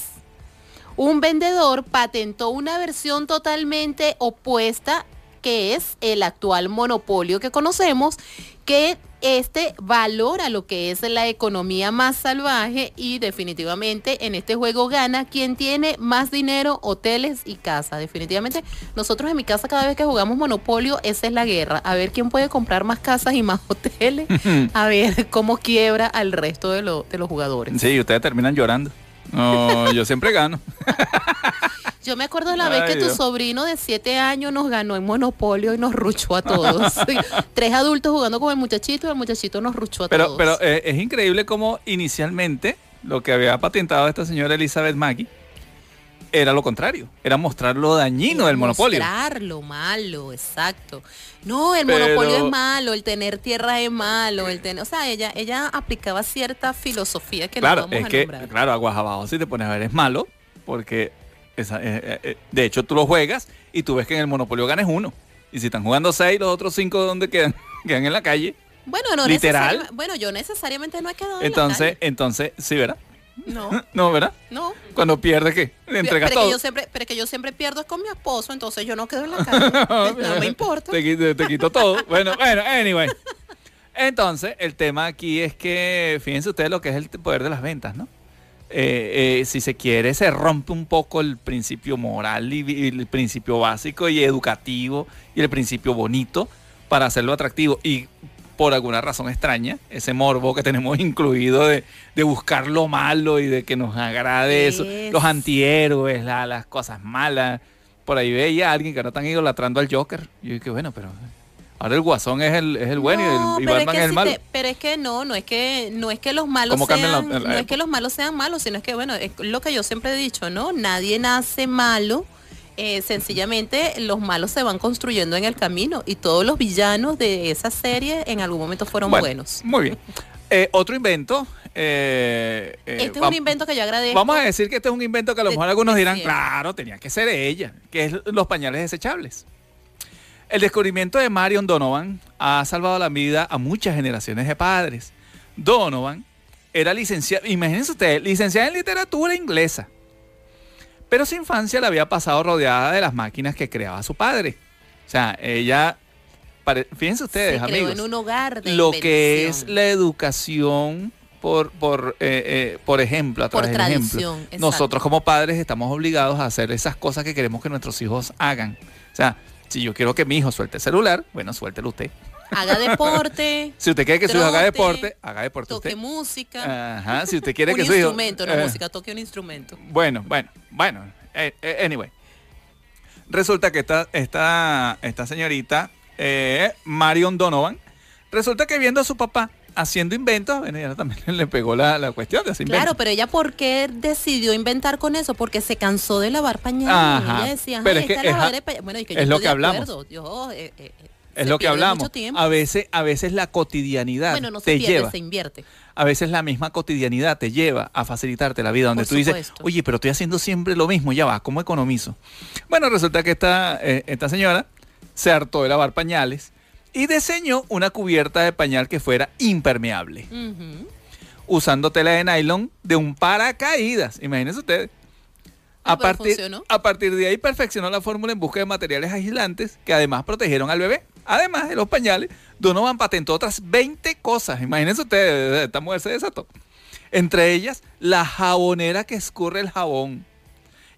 un vendedor patentó una versión totalmente opuesta que es el actual monopolio que conocemos, que este valora lo que es la economía más salvaje y definitivamente en este juego gana quien tiene más dinero, hoteles y casa. Definitivamente nosotros en mi casa cada vez que jugamos Monopolio, esa es la guerra. A ver quién puede comprar más casas y más (laughs) hoteles. (laughs) A ver cómo quiebra al resto de, lo- de los jugadores. Sí, ustedes terminan llorando. No, yo siempre gano. (laughs) Yo me acuerdo la vez que tu sobrino de siete años nos ganó en Monopolio y nos ruchó a todos. (laughs) Tres adultos jugando con el muchachito y el muchachito nos ruchó a Pero, todos. pero eh, es increíble como inicialmente lo que había patentado esta señora Elizabeth Maggie era lo contrario, era mostrar lo dañino del monopolio. Mostrar lo malo, exacto. No, el Pero- monopolio es malo, el tener tierra es malo, el tener, o sea, ella, ella aplicaba cierta filosofía que Claro, no vamos es a que, nombrar. claro, aguas abajo, si te pones a ver, es malo, porque esa- eh, eh, eh, de hecho tú lo juegas y tú ves que en el monopolio ganes uno. Y si están jugando seis, los otros cinco, ¿dónde quedan? (laughs) quedan en la calle. Bueno, no literal. Bueno, yo necesariamente no he quedado en la Entonces, entonces, sí, ¿verdad? calle. No, (laughs) No, ¿verdad? no. Cuando pierdes, ¿qué? Le entregas pero, que todo. yo siempre, pero que yo siempre pierdo es con mi esposo, entonces yo no quedo en la calle. (laughs) no me importa. Te, quito- te quito todo. Bueno, bueno, anyway. Entonces, el tema aquí es que, fíjense ustedes lo que es el poder de las ventas, ¿no? Eh, eh, si se quiere, se rompe un poco el principio moral y, y el principio básico y educativo y el principio bonito para hacerlo atractivo. Y por alguna razón extraña, ese morbo que tenemos (laughs) incluido de, de buscar lo malo y de que nos agrade eso, Es. los antihéroes, la- las cosas malas. Por ahí veía a alguien que ahora están idolatrando al Joker. Y yo dije, bueno, pero ahora el guasón es el, es el bueno y el- y, que es el si malo. te- pero es que no, no es que no es que los malos ¿Cómo cambian la- sean, la no es que los malos sean malos, sino es que bueno, es lo que yo siempre he dicho, ¿no? Nadie nace malo. eh, sencillamente los malos se van construyendo en el camino y todos los villanos de esa serie en algún momento fueron Bueno, buenos. Muy bien. Eh, otro invento. eh, eh, Este es un invento que yo agradezco. Vamos a decir que este es un invento que a lo mejor algunos dirán, claro, tenía que ser ella, que es los pañales desechables. El descubrimiento de Marion Donovan ha salvado la vida a muchas generaciones de padres. Donovan era licenciada, imagínense ustedes, licenciada en literatura inglesa. Pero su infancia la había pasado rodeada de las máquinas que creaba su padre. O sea, ella, fíjense ustedes, se amigos en un hogar de lo que es la educación por, por, eh, eh, por ejemplo, a Por través del ejemplo. tradición, exacto. Nosotros como padres estamos obligados a hacer esas cosas que queremos que nuestros hijos hagan. O sea, si yo quiero que mi hijo suelte el celular, bueno, suéltelo usted. haga deporte, (laughs) Si usted quiere que su hijo haga deporte, haga deporte toque usted. música, Ajá, si usted quiere (laughs) un que su hijo... instrumento, no eh, música, toque un instrumento. bueno, bueno, bueno. eh, eh, anyway. Resulta que esta, esta, esta señorita, eh, Marion Donovan, resulta que viendo a su papá haciendo inventos, bueno, ella también (laughs) le pegó la, la cuestión de hacer Claro, inventos. pero ella ¿por qué decidió inventar con eso? Porque se cansó de lavar pañales. Ajá, Ella decía, pero "Ay, es que es- lavadera de pañales". Bueno, y que yo lo que hablamos. Yo, eh, eh, eh, Es lo que hablamos. A veces, a veces la cotidianidad Bueno, no se te pierde, lleva. se invierte. A veces la misma cotidianidad te lleva a facilitarte la vida, donde Por tú dices, oye, pero estoy haciendo siempre lo mismo, ya va, ¿cómo economizo? Bueno, resulta que esta, eh, esta señora se hartó de lavar pañales y diseñó una cubierta de pañal que fuera impermeable, usando tela de nylon de un paracaídas, imagínense ustedes. A partir, a partir de ahí perfeccionó la fórmula en busca de materiales aislantes que además protegieron al bebé. Además de los pañales, Donovan patentó otras 20 cosas. Imagínense ustedes, esta mujer se desató. Entre ellas, la jabonera que escurre el jabón.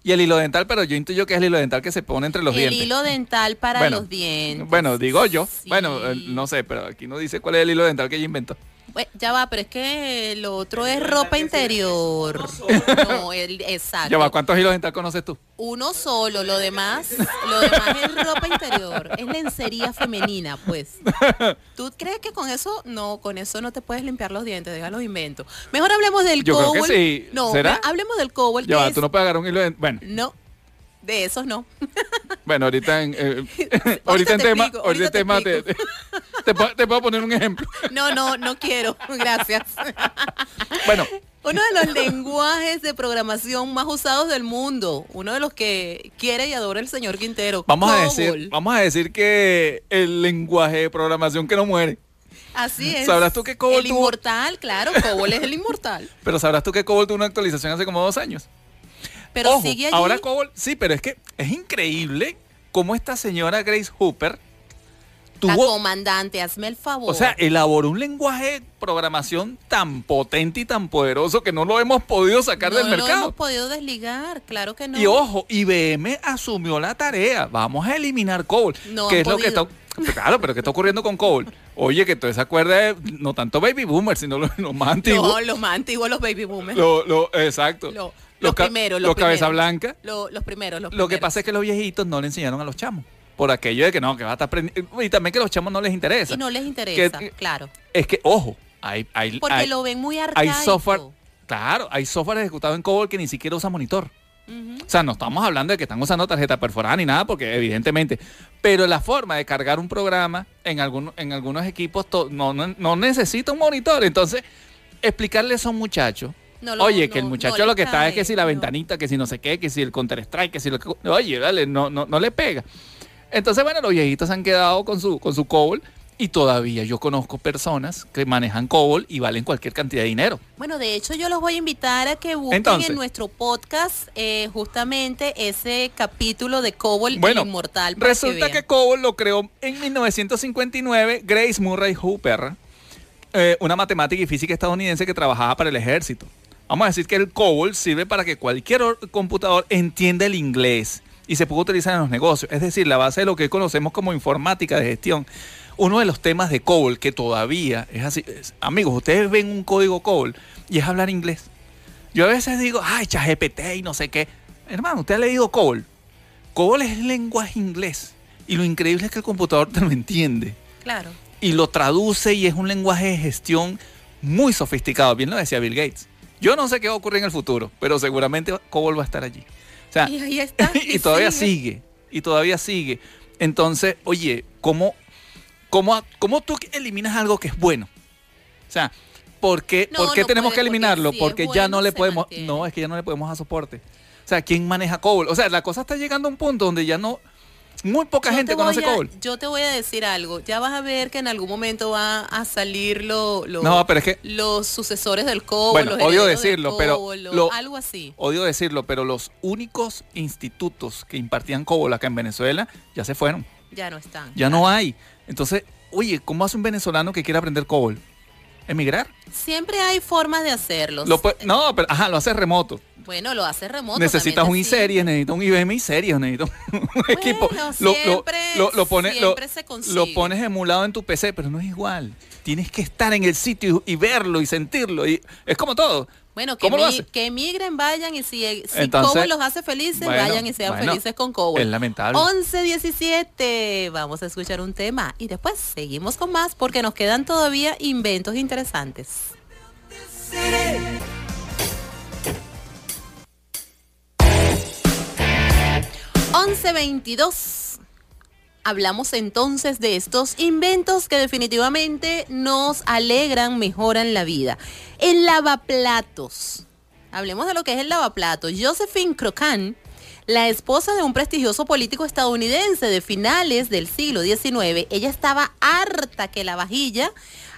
Y el hilo dental, pero yo intuyo que es el hilo dental que se pone entre los el dientes. hilo dental para Bueno, los dientes. Bueno, digo yo. Sí. Bueno, eh, no sé, pero aquí no dice cuál es el hilo dental que ella inventó. Bueno, ya va, pero es que lo otro es ropa interior. (laughs) No, el, exacto. Ya va, ¿cuántos hilos dental conoces tú? Uno solo, lo demás, lo demás es ropa interior, es lencería femenina, pues. (laughs) ¿Tú crees que con eso, no, con eso no te puedes limpiar los dientes, deja los inventos? Mejor hablemos del Yo creo que Cobol. sí. No, ¿Será? hablemos del Cobol, Ya va, es- tú no puedes agarrar un hilo dental. Bueno, No, de esos no. Bueno, ahorita en, eh, (laughs) ahorita en te tema, explico, ahorita en ahorita te tema te, te, te puedo, te puedo poner un ejemplo. No, no, no quiero, (laughs) gracias. Bueno, Uno de los lenguajes de programación más usados del mundo, uno de los que quiere y adora el señor Quintero. vamos a decir, vamos a decir que el lenguaje de programación que no muere. Así es. ¿Sabrás tú que Cobol El tuvo- inmortal, claro, Cobol es el inmortal. (laughs) Pero sabrás tú que Cobol tuvo una actualización hace como dos años. Pero Ojo, sigue allí. ahora Cobol, sí, pero es que es increíble cómo esta señora Grace Hooper La tuvo, comandante, hazme el favor. o sea, elaboró un lenguaje de programación tan potente y tan poderoso que no lo hemos podido sacar no del lo mercado. hemos podido desligar, claro que no. Y ojo, IBM asumió la tarea. Vamos a eliminar COBOL. No que es lo que está. Claro, pero ¿qué está ocurriendo con COBOL? Oye, que tú se acuerda de no tanto Baby Boomers, sino los, los más antiguos. No, los más antiguos, los baby boomers. Lo- lo- exacto. Lo- Los los primeros, los los cabeza primeros. blanca. Lo- los primeros, los Lo que primeros. pasa es que los viejitos no le enseñaron a los chamos. Por aquello de que no, que va a estar aprendiendo. Y también que a los chamos no les interesa. Y no les interesa, Que- claro. Es que, ojo, hay, hay, Porque hay- lo ven muy hay arcaico. software. Claro, hay software ejecutado en COBOL que ni siquiera usa monitor. O sea, no estamos hablando de que están usando tarjeta perforada ni nada, porque evidentemente. Pero la forma de cargar un programa en, algún- en algunos equipos no, no, no necesita un monitor. Entonces, explicarle a un muchacho. No lo- oye, que el muchacho lo que está es que si la ventanita, que si no sé qué, que si el Counter-Strike, que si lo que... Oye, dale, no, no, no le pega. Entonces, bueno, los viejitos han quedado con su, con su COBOL y todavía yo conozco personas que manejan COBOL y valen cualquier cantidad de dinero. Bueno, de hecho yo los voy a invitar a que busquen Entonces. en nuestro podcast eh, justamente ese capítulo de Cobol Bueno, el Inmortal. resulta que, vean. COBOL lo creó en 1959 Grace Murray Hooper, eh, una matemática y física estadounidense que trabajaba para el ejército. Vamos a decir que el COBOL sirve para que cualquier or- computador entienda el inglés y se pueda utilizar en los negocios. Es decir, la base de lo que conocemos como informática de gestión. Uno de los temas de COBOL que todavía es así. es- amigos, ustedes ven un código COBOL y es hablar inglés. Yo a veces digo, ay, ChatGPT y no sé qué. Hermano, ¿usted ha leído COBOL? COBOL es lenguaje inglés. Y lo increíble es que el computador te lo entiende. Claro. Y lo traduce y es un lenguaje de gestión muy sofisticado. Bien lo decía Bill Gates. Yo no sé qué va a ocurrir en el futuro, pero seguramente COBOL va a estar allí. Sea, Y ahí está. (laughs) y todavía sigue. Y todavía sigue. Entonces, oye, ¿cómo, cómo, cómo tú eliminas algo que es bueno? O sea, ¿por qué, No, ¿por qué no tenemos puede, que eliminarlo? porque ya no le podemos... mantiene. No, es que ya no le podemos dar soporte. O sea, ¿quién maneja COBOL? O sea, la cosa está llegando a un punto donde ya no... Muy poca Yo gente conoce a- COBOL. Yo te voy a decir algo. Ya vas a ver que en algún momento va a salir lo, lo- No, pero es que los sucesores del COBOL. Bueno, los odio decirlo, pero COBOL, lo- lo- algo así. odio decirlo, pero los únicos institutos que impartían COBOL acá en Venezuela ya se fueron. Ya no están. Ya no hay. Entonces, oye, ¿cómo hace un venezolano que quiere aprender COBOL? ¿Emigrar? Siempre hay formas de hacerlo. Lo no, pero ajá, lo hace remoto. Bueno, lo hace remoto. necesitas también un te i-series, necesitas un IBM i-series, necesitas un (laughs) equipo. Lo, lo- siempre- lo- lo pones, lo, siempre se consigue. lo pones emulado en tu PC, pero no es igual. Tienes que estar en el sitio y, y verlo y sentirlo. Y es como todo. Bueno, que, ¿Cómo lo mi- hace? que emigren, vayan y si, si Entonces, Cobol los hace felices, bueno, vayan y sean bueno, felices con Cobol. es lamentable. 11-17, vamos a escuchar un tema y después seguimos con más porque nos quedan todavía inventos interesantes. Once veintidós. Hablamos entonces de estos inventos que definitivamente nos alegran, mejoran la vida. El lavaplatos. Hablemos de lo que es el lavaplatos. Josephine Crocan, la esposa de un prestigioso político estadounidense de finales del siglo XIX, ella estaba harta que la vajilla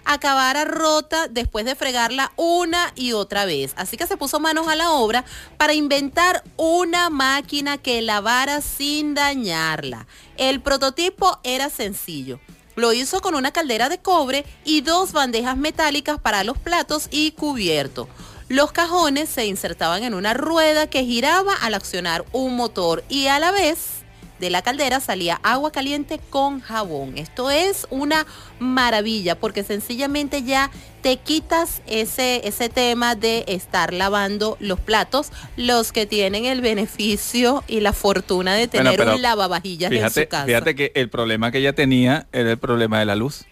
acabara rota después de fregarla una y otra vez. Así que se puso manos a la obra para inventar una máquina que lavara sin dañarla. El prototipo era sencillo. Lo hizo con una caldera de cobre y dos bandejas metálicas para los platos y cubierto. Los cajones se insertaban en una rueda que giraba al accionar un motor y a la vez de la caldera salía agua caliente con jabón. Esto es una maravilla porque sencillamente ya te quitas ese, ese tema de estar lavando los platos, los que tienen el beneficio y la fortuna de tener un lavavajillas en Fíjate, su casa. fíjate que el problema que ella tenía era el problema de la luz.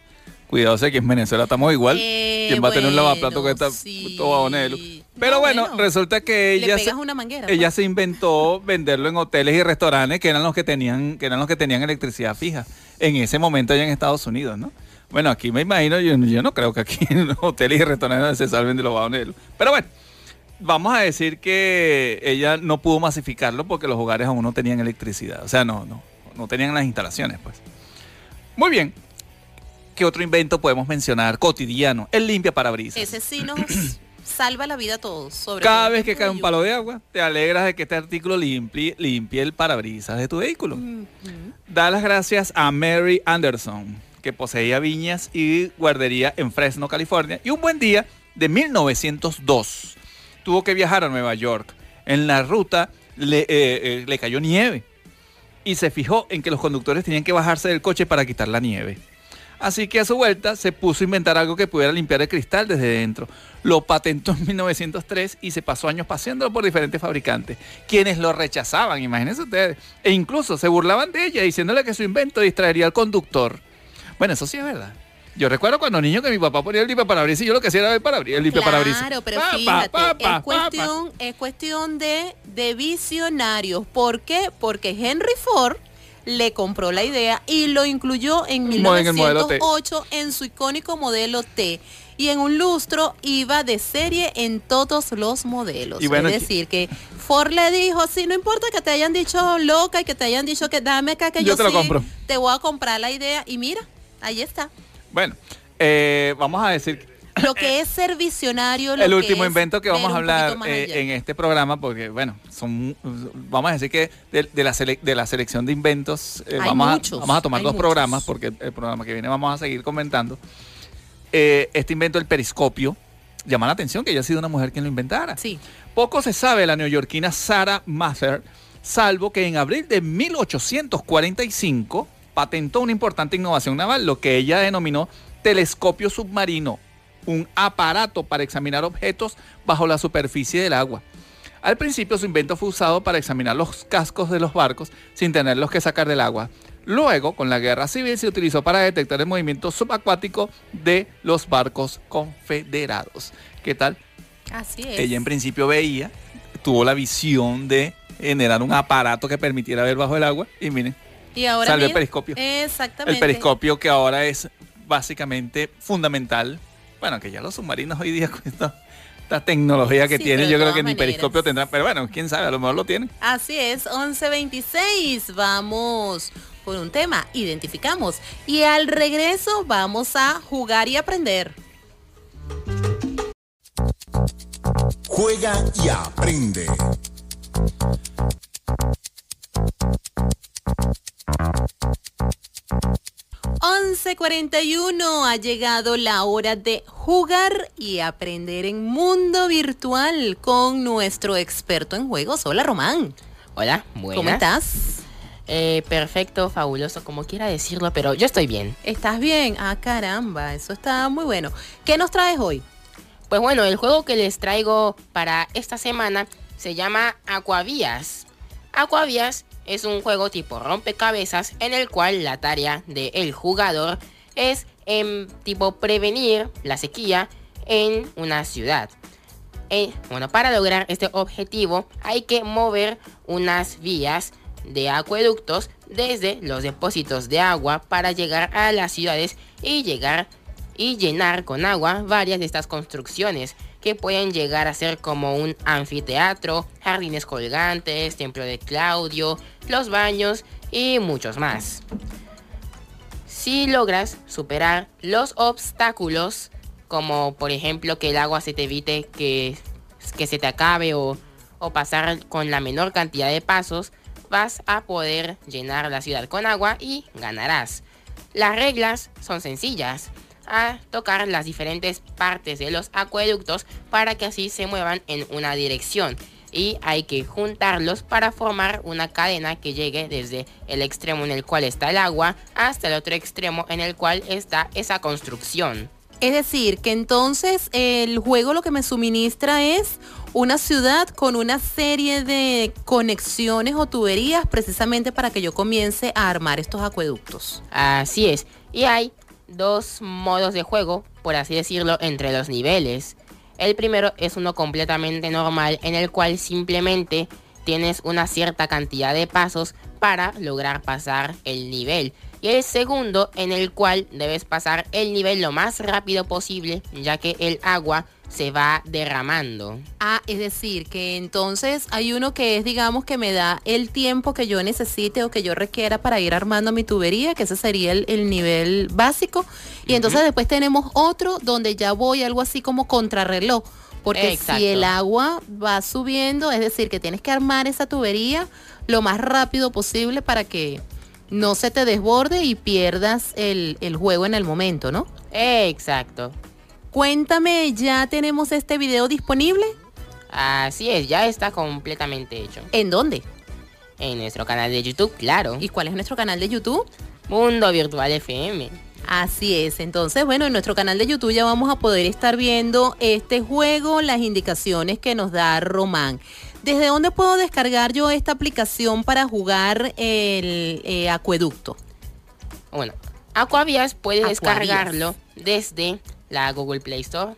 Cuidado, sé que en Venezuela estamos igual. Eh, ¿Quién va a tener un lavaplato que está sí. todo bajones de luz? Pero No, bueno, bueno. resulta que ella se, una manguera, ella pues. se inventó (laughs) venderlo en hoteles y restaurantes que eran los que tenían que eran los que tenían electricidad fija en ese momento allá en Estados Unidos, ¿no? Bueno, aquí me imagino, yo, yo no creo que aquí en (laughs) los hoteles y restaurantes se salven de los luz. Pero bueno, vamos a decir que ella no pudo masificarlo porque los hogares aún no tenían electricidad. O sea, no, no, no tenían las instalaciones, pues. Muy bien. ¿Qué otro invento podemos mencionar cotidiano? El limpia parabrisas. Ese sí nos (clears throat) salva la vida a todos. Sobre Cada todo vez que cae un palo de agua, te alegras de que este artículo limpie, limpie el parabrisas de tu vehículo. Da las gracias a Mary Anderson, que poseía viñas y guardería en Fresno, California. Y un buen día de 1902 tuvo que viajar a Nueva York. En la ruta le, eh, eh, le cayó nieve y se fijó en que los conductores tenían que bajarse del coche para quitar la nieve. Así que a su vuelta se puso a inventar algo que pudiera limpiar el cristal desde dentro. Lo patentó en (laughs) 1903 y se pasó años paseándolo por diferentes fabricantes, quienes lo rechazaban, imagínense ustedes, e incluso se burlaban de ella diciéndole que su invento distraería al conductor. Bueno, eso sí es verdad. Yo recuerdo cuando niño que mi papá ponía el limpiaparabrisas y yo lo que hacía era el, parabrisas, el limpiaparabrisas. Claro, pero pa, fíjate, pa, pa, es, cuestión, es cuestión de, de visionarios. ¿Por qué? Porque Henry Ford le compró la idea y lo incluyó en Mo- en el modelo T. 1908 en su icónico modelo T. Y en un lustro iba de serie en todos los modelos. Y bueno, es decir, que Ford le dijo, sí, no importa que te hayan dicho loca y que te hayan dicho que dame acá que Yo yo, te lo compro. te voy a comprar la idea. Y mira, ahí está. Bueno, eh, vamos a decir Lo que es ser visionario. lo el último invento que vamos a hablar eh, en este programa, porque bueno, son vamos a decir que de, de la, sele- de la selección de inventos eh, vamos, muchos, a, vamos a tomar dos muchos. programas, porque el programa que viene vamos a seguir comentando. Eh, este invento del periscopio llama la atención que haya sido una mujer quien lo inventara. Sí. Poco se sabe de la neoyorquina Sarah Mather, salvo que en abril de 1845 patentó una importante innovación naval, lo que ella denominó telescopio submarino, un aparato para examinar objetos bajo la superficie del agua. Al principio su invento fue usado para examinar los cascos de los barcos sin tenerlos que sacar del agua. Luego, con la guerra civil, se utilizó para detectar el movimiento subacuático de los barcos confederados. ¿Qué tal? Así es. Ella en principio veía, tuvo la visión de generar un aparato que permitiera ver bajo el agua y miren, y ahora salió el periscopio. Exactamente. el periscopio que ahora es básicamente fundamental. Bueno, que ya los submarinos hoy día (laughs) con esta, esta tecnología que Sí, tienen, yo creo que ni periscopio tendrán, pero bueno, quién sabe, a lo mejor lo tienen. Así es, 1126. Vamos con un tema, identificamos. Y al regreso vamos a jugar y aprender. Juega y aprende. Uno ha llegado la hora de jugar y aprender en mundo virtual con nuestro experto en juegos. Hola Román, Hola, buenas. ¿cómo estás? Eh, perfecto, fabuloso, como quiera decirlo, pero yo estoy bien. ¿Estás bien? Ah, caramba, eso está muy bueno. ¿Qué nos traes hoy? Pues bueno, el juego que les traigo para esta semana se llama Aquavías. Aquavías es un juego tipo rompecabezas en el cual la tarea del jugador es em, tipo prevenir la sequía en una ciudad. Eh, bueno, para lograr este objetivo hay que mover unas vías de acueductos desde los depósitos de agua para llegar a las ciudades y llegar y llenar con agua varias de estas construcciones que pueden llegar a ser como un anfiteatro, jardines colgantes, templo de Claudio, los baños y muchos más. Si logras superar los obstáculos, como por ejemplo que el agua se te evite que, que se te acabe o, o pasar con la menor cantidad de pasos, vas a poder llenar la ciudad con agua y ganarás. Las reglas son sencillas. A tocar las diferentes partes de los acueductos para que así se muevan en una dirección. Y hay que juntarlos para formar una cadena que llegue desde el extremo en el cual está el agua hasta el otro extremo en el cual está esa construcción. Es decir, que entonces el juego lo que me suministra es una ciudad con una serie de conexiones o tuberías precisamente para que yo comience a armar estos acueductos. Así es. Y hay dos modos de juego, por así decirlo, entre los niveles. El primero es uno completamente normal en el cual simplemente tienes una cierta cantidad de pasos para lograr pasar el nivel. Y el segundo en el cual debes pasar el nivel lo más rápido posible ya que el agua se va derramando. Ah, es decir, que entonces hay uno que es, digamos, que me da el tiempo que yo necesite o que yo requiera para ir armando mi tubería, que ese sería el, el nivel básico. Y entonces después tenemos otro donde ya voy algo así como contrarreloj. Porque Exacto. si el agua va subiendo, es decir, que tienes que armar esa tubería lo más rápido posible para que no se te desborde y pierdas el, el juego en el momento, ¿no? Exacto. Cuéntame, ¿ya tenemos este video disponible? Así es, ya está completamente hecho. ¿En dónde? En nuestro canal de YouTube, claro. ¿Y cuál es nuestro canal de YouTube? Mundo Virtual FM. Así es, entonces bueno, en nuestro canal de YouTube ya vamos a poder estar viendo este juego, las indicaciones que nos da Román. ¿Desde dónde puedo descargar yo esta aplicación para jugar el eh, acueducto? Bueno, Aquavías. descargarlo desde la Google Play Store.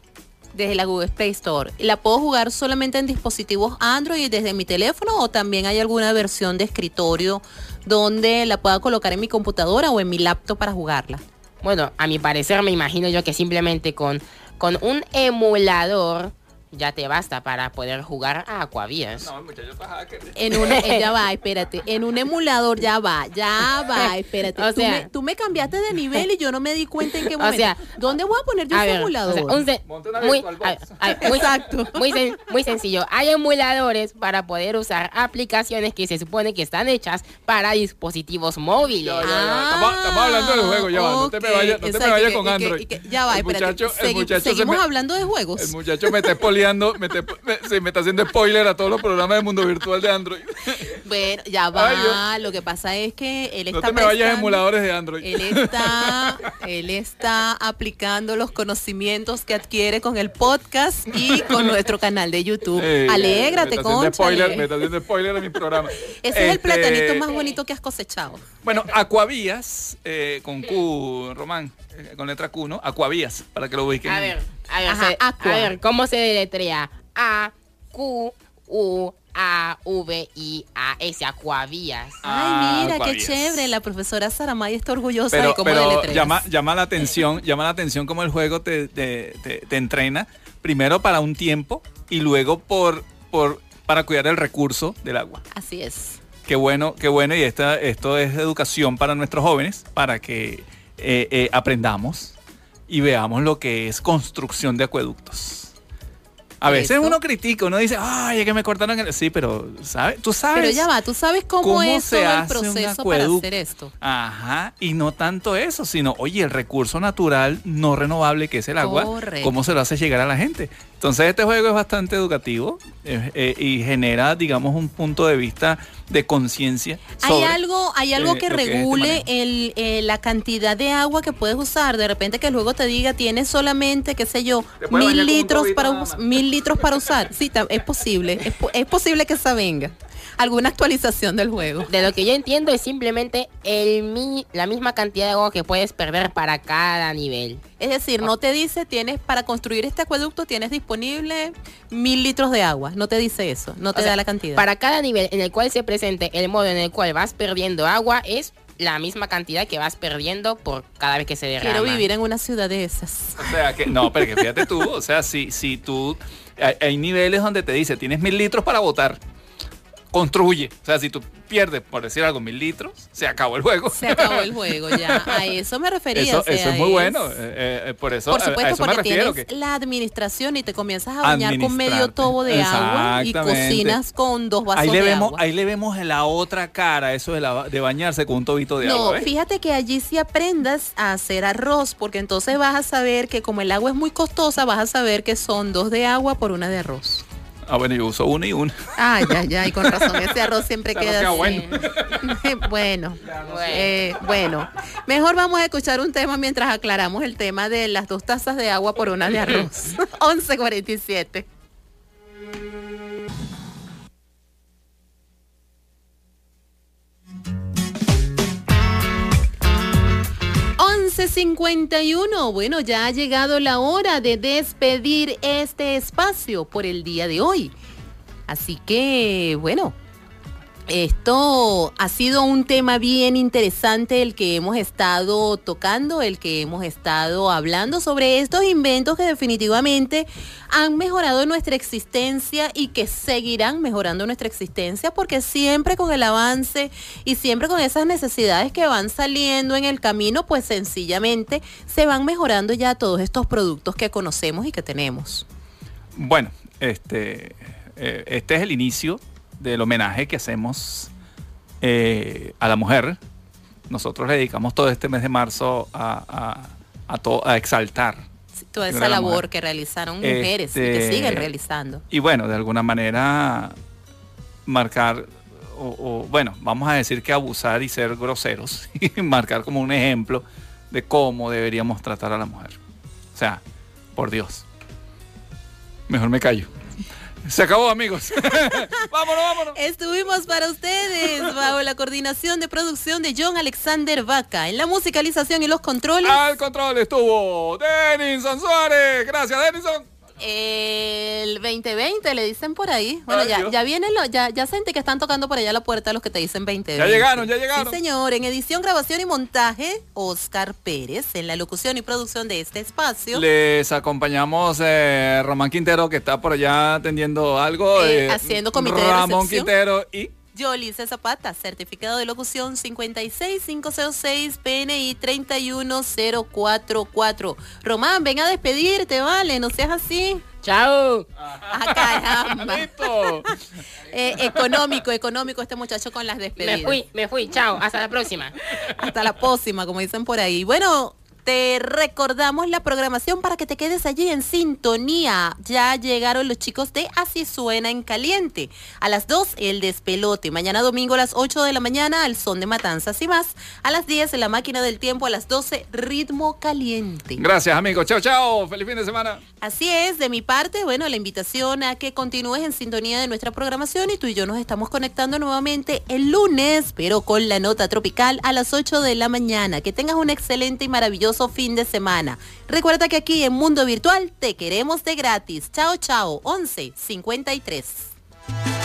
Desde la Google Play Store. ¿La puedo jugar solamente en dispositivos Android desde mi teléfono o también hay alguna versión de escritorio donde la pueda colocar en mi computadora o en mi laptop para jugarla? Bueno, a mi parecer me imagino yo que simplemente con, con un emulador ya te basta para poder jugar a Aquavías. No, el muchacho. En un, eh, ya va, (laughs) espérate. En un emulador, ya va, ya va, (laughs) espérate. O tú, sea- me, tú me cambiaste de nivel y yo no me di cuenta en qué (laughs) O momento. sea, ¿Dónde voy a poner yo A ese ver, o emulador? sea, un se- Monta una muy, VirtualBox. a- a- muy- Exacto. muy sen- muy sencillo. Hay emuladores para poder usar aplicaciones que se supone que están hechas para dispositivos móviles. Ya, ya, ya. Estamos, estamos hablando del juego, ya va. No te me Ah, vayas, no te me exacto, vayas y con que- y que- Android. que- ya va, el espérate. muchacho, el Segui- muchacho se seguimos me- hablando de juegos. El muchacho me está espoleando, me, está- me- se me está haciendo spoiler a todos los programas de mundo virtual de Android. Bueno, ya (laughs) va. Ay. Lo que pasa es que él No está te me vayas prestando- emuladores de Android. Él está, (laughs) él está aplicando los conocimientos que adquiere con el podcast y con nuestro canal de YouTube. Eh, Alégrate, concha. spoiler, Me está haciendo spoiler a mi programa. (laughs) Ese es el Este, platanito más bonito que has cosechado. Bueno, Aquavías, eh, con Q, Román, con letra Q, ¿no? Aquavías, para que lo ubiquen. A ver, a ver, Ajá, se- Aqua. a ver, ¿cómo se deletrea? A, Q, U, A, V, I, A, S, Aquavías. Ah, Ay, mira, qué chévere. La profesora Saramay está orgullosa pero, de cómo pero llama, llama la atención, llama la atención cómo el juego te, te- te- te entrena, primero para un tiempo y luego por, por, para cuidar el recurso del agua. Así es. Qué bueno, qué bueno, y esta, esto es educación para nuestros jóvenes, para que eh, eh, aprendamos y veamos lo que es construcción de acueductos. A veces Eso. uno critica, uno dice, ay, es que me cortaron el... Sí, pero, ¿sabes? Tú sabes. Pero ya va, ¿tú sabes cómo, cómo es se todo el proceso para hacer esto? Ajá, y no tanto eso, sino, oye, el recurso natural no renovable que es el agua, Correcto. cómo se lo hace llegar a la gente. Entonces este juego es bastante educativo eh, eh, y genera, digamos, un punto de vista de conciencia. Hay algo, hay algo eh, que lo que es este regule el, eh, la cantidad de agua que puedes usar. De repente que luego te diga tienes solamente, qué sé yo, mil litros para mil litros para usar. Sí, es posible. Es, es posible que esa venga. Alguna actualización del juego. De lo que yo entiendo es simplemente el mi- la misma cantidad de agua que puedes perder para cada nivel. Es decir, no te dice tienes para construir este acueducto tienes disponible mil litros de agua. No te dice eso. No te O sea, da la cantidad. Para cada nivel en el cual se presente el modo en el cual vas perdiendo agua es la misma cantidad que vas perdiendo por cada vez que se derrama. Quiero vivir en una ciudad de esas. O sea, que no, pero que fíjate tú, o sea, si, si tú, hay, hay niveles donde te dice, tienes mil litros para votar, construye. O sea, si tú pierdes, por decir algo, mil litros, se acabó el juego. Se acabó el (laughs) juego ya. A eso me refería. Eso, o sea, eso es muy bueno. eh, eh, por eso, Por a- a, supuesto, eso me porque refiero. tienes que- la administración y te comienzas a bañar con medio tobo de agua y cocinas con dos vasos ahí le de vemos, agua. ahí le vemos la otra cara, eso de, la- de bañarse con un tobito de no, agua. ¿ves? fíjate que allí sí aprendas a hacer arroz, porque entonces vas a saber que como el agua es muy costosa, vas a saber que son dos de agua por una de arroz. Ah, bueno, yo uso uno y uno. Ay, ay, ay, con (laughs) razón, ese arroz siempre queda queda así. bueno. (laughs) bueno, Bueno. eh, bueno, mejor vamos a escuchar un tema mientras aclaramos el tema de las dos tazas de agua por una de arroz. (laughs) 11.47. uno. Bueno, ya ha llegado la hora de despedir este espacio por el día de hoy. Así que, bueno, esto ha sido un tema bien interesante el que hemos estado tocando, el que hemos estado hablando sobre estos inventos que definitivamente han mejorado nuestra existencia y que seguirán mejorando nuestra existencia porque siempre con el avance y siempre con esas necesidades que van saliendo en el camino, pues sencillamente se van mejorando ya todos estos productos que conocemos y que tenemos. Bueno, este, eh, este es el inicio del homenaje que hacemos eh, a la mujer nosotros le dedicamos todo este mes de marzo a, a, a exaltar. toda esa labor que realizaron mujeres y que este, siguen realizando. Y bueno, de alguna manera marcar, o, bueno, vamos a decir que abusar y ser groseros, (laughs) y marcar como un ejemplo de cómo deberíamos tratar a la mujer. O sea, por Dios. Mejor me callo. Se acabó, amigos. (laughs) vámonos, vámonos. Estuvimos para ustedes bajo la coordinación de producción de John Alexander Vaca. En la musicalización y los controles. Al control estuvo Denison Suárez. Gracias, Denison el 2020 le dicen por ahí. Bueno, ya, ya vienen los, ya, ya sentí que están tocando por allá la puerta los que te dicen 2020. Ya llegaron, ya llegaron. Sí, señor. En edición, grabación y montaje, Oscar Pérez. En la locución y producción de este espacio. Les acompañamos eh, Román Quintero, que está por allá atendiendo algo. Eh, eh haciendo comité Ramón Quintero y Yolice Zapata, certificado de locución 56506, PNI 31044. Román, ven a despedirte, vale, no seas así. Chao. Ah, caramba. (laughs) eh, económico, económico este muchacho con las despedidas. Me fui, me fui. Chao. Hasta la próxima. Hasta la próxima, como dicen por ahí. Bueno, te recordamos la programación para que te quedes allí en sintonía. Ya llegaron los chicos de Así Suena en Caliente. A las 2 el despelote. Mañana domingo a las 8 de la mañana al son de matanzas y más. A las 10 en la máquina del tiempo. A las 12 ritmo caliente. Gracias amigos. Chao, chao. Feliz fin de semana. Así es. De mi parte, bueno, la invitación a que continúes en sintonía de nuestra programación y tú y yo nos estamos conectando nuevamente el lunes, pero con la nota tropical a las 8 de la mañana. Que tengas un excelente y maravilloso fin de semana. Recuerda que aquí en Mundo Virtual te queremos de gratis. Chao, chao. 11 53.